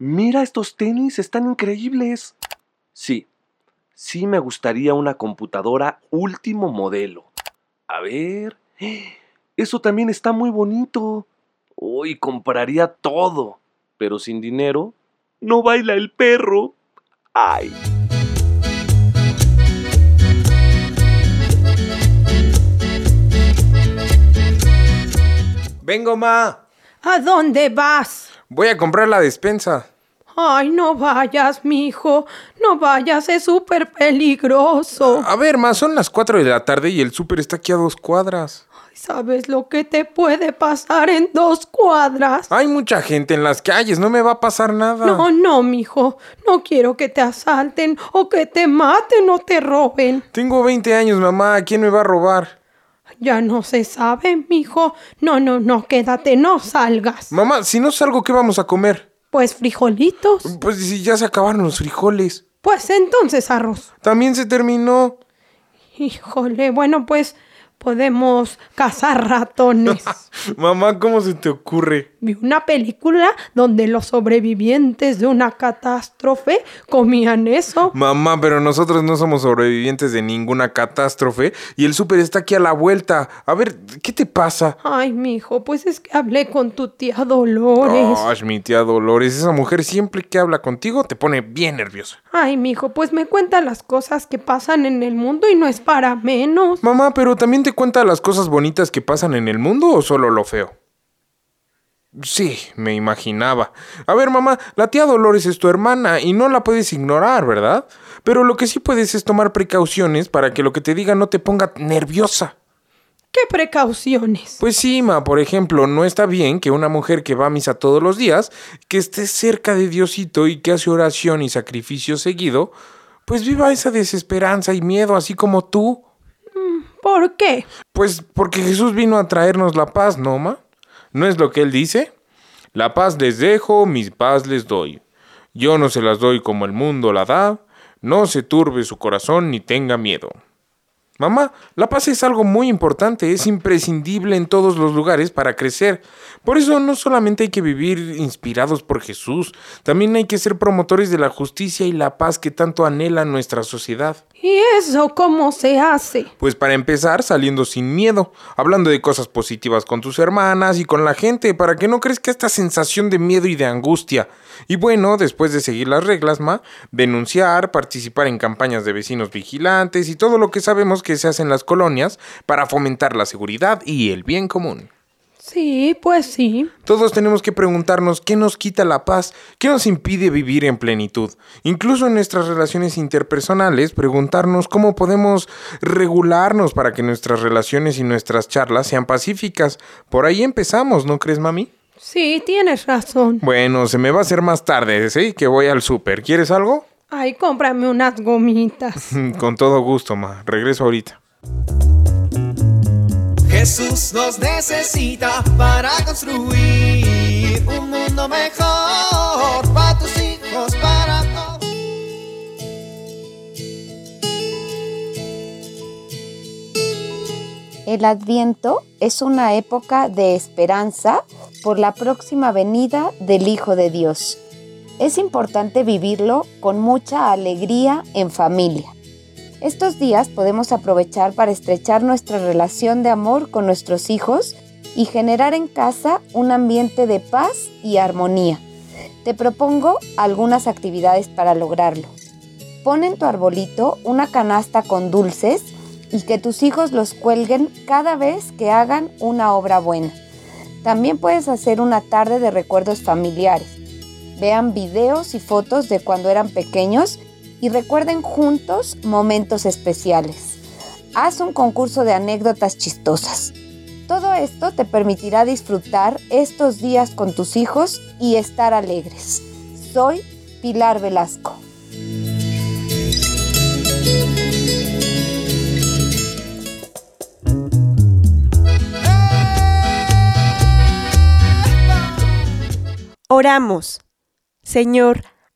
Mira, estos tenis están increíbles. Sí, sí me gustaría una computadora último modelo. A ver, eso también está muy bonito. Hoy compraría todo, pero sin dinero no baila el perro. ¡Ay! Vengo, ma. ¿A dónde vas? Voy a comprar la despensa. Ay, no vayas, mijo. No vayas, es súper peligroso. A ver, ma, son las 4 de la tarde y el súper está aquí a dos cuadras. Ay, ¿Sabes lo que te puede pasar en dos cuadras? Hay mucha gente en las calles, no me va a pasar nada. No, no, mijo. No quiero que te asalten o que te maten o te roben. Tengo 20 años, mamá. ¿Quién me va a robar? Ya no se sabe, mijo. No, no, no, quédate, no salgas. Mamá, si no salgo, ¿qué vamos a comer? Pues frijolitos. Pues si ya se acabaron los frijoles. Pues entonces arroz. También se terminó. Híjole, bueno, pues podemos cazar ratones. Mamá, ¿cómo se te ocurre? Vi una película donde los sobrevivientes de una catástrofe comían eso. Mamá, pero nosotros no somos sobrevivientes de ninguna catástrofe y el súper está aquí a la vuelta. A ver, ¿qué te pasa? Ay, mijo, pues es que hablé con tu tía Dolores. Ay, mi tía Dolores, esa mujer siempre que habla contigo te pone bien nerviosa. Ay, mijo, pues me cuenta las cosas que pasan en el mundo y no es para menos. Mamá, pero también te cuenta las cosas bonitas que pasan en el mundo o solo lo feo? Sí, me imaginaba. A ver, mamá, la tía Dolores es tu hermana y no la puedes ignorar, ¿verdad? Pero lo que sí puedes es tomar precauciones para que lo que te diga no te ponga nerviosa. ¿Qué precauciones? Pues sí, ma, por ejemplo, no está bien que una mujer que va a misa todos los días, que esté cerca de Diosito y que hace oración y sacrificio seguido, pues viva esa desesperanza y miedo así como tú. ¿Por qué? Pues porque Jesús vino a traernos la paz, ¿no, ma? ¿No es lo que él dice? La paz les dejo, mis paz les doy. Yo no se las doy como el mundo la da, no se turbe su corazón ni tenga miedo. Mamá, la paz es algo muy importante, es imprescindible en todos los lugares para crecer. Por eso no solamente hay que vivir inspirados por Jesús, también hay que ser promotores de la justicia y la paz que tanto anhela nuestra sociedad. ¿Y eso cómo se hace? Pues para empezar, saliendo sin miedo, hablando de cosas positivas con tus hermanas y con la gente, para que no crezca esta sensación de miedo y de angustia. Y bueno, después de seguir las reglas, ma, denunciar, participar en campañas de vecinos vigilantes y todo lo que sabemos que se hace en las colonias para fomentar la seguridad y el bien común. Sí, pues sí. Todos tenemos que preguntarnos qué nos quita la paz, qué nos impide vivir en plenitud. Incluso en nuestras relaciones interpersonales, preguntarnos cómo podemos regularnos para que nuestras relaciones y nuestras charlas sean pacíficas. Por ahí empezamos, ¿no crees, mami? Sí, tienes razón. Bueno, se me va a hacer más tarde, ¿sí? Que voy al súper. ¿Quieres algo? Ay, cómprame unas gomitas. Con todo gusto, ma. Regreso ahorita. Jesús nos necesita para construir un mundo mejor para tus hijos, para todos. El Adviento es una época de esperanza por la próxima venida del Hijo de Dios. Es importante vivirlo con mucha alegría en familia. Estos días podemos aprovechar para estrechar nuestra relación de amor con nuestros hijos y generar en casa un ambiente de paz y armonía. Te propongo algunas actividades para lograrlo. Pon en tu arbolito una canasta con dulces y que tus hijos los cuelguen cada vez que hagan una obra buena. También puedes hacer una tarde de recuerdos familiares. Vean videos y fotos de cuando eran pequeños y recuerden juntos momentos especiales. Haz un concurso de anécdotas chistosas. Todo esto te permitirá disfrutar estos días con tus hijos y estar alegres. Soy Pilar Velasco. Oramos. Señor,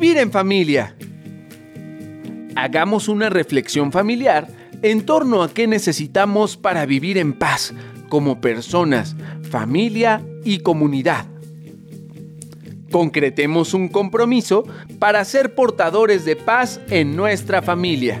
Vivir en familia. Hagamos una reflexión familiar en torno a qué necesitamos para vivir en paz como personas, familia y comunidad. Concretemos un compromiso para ser portadores de paz en nuestra familia.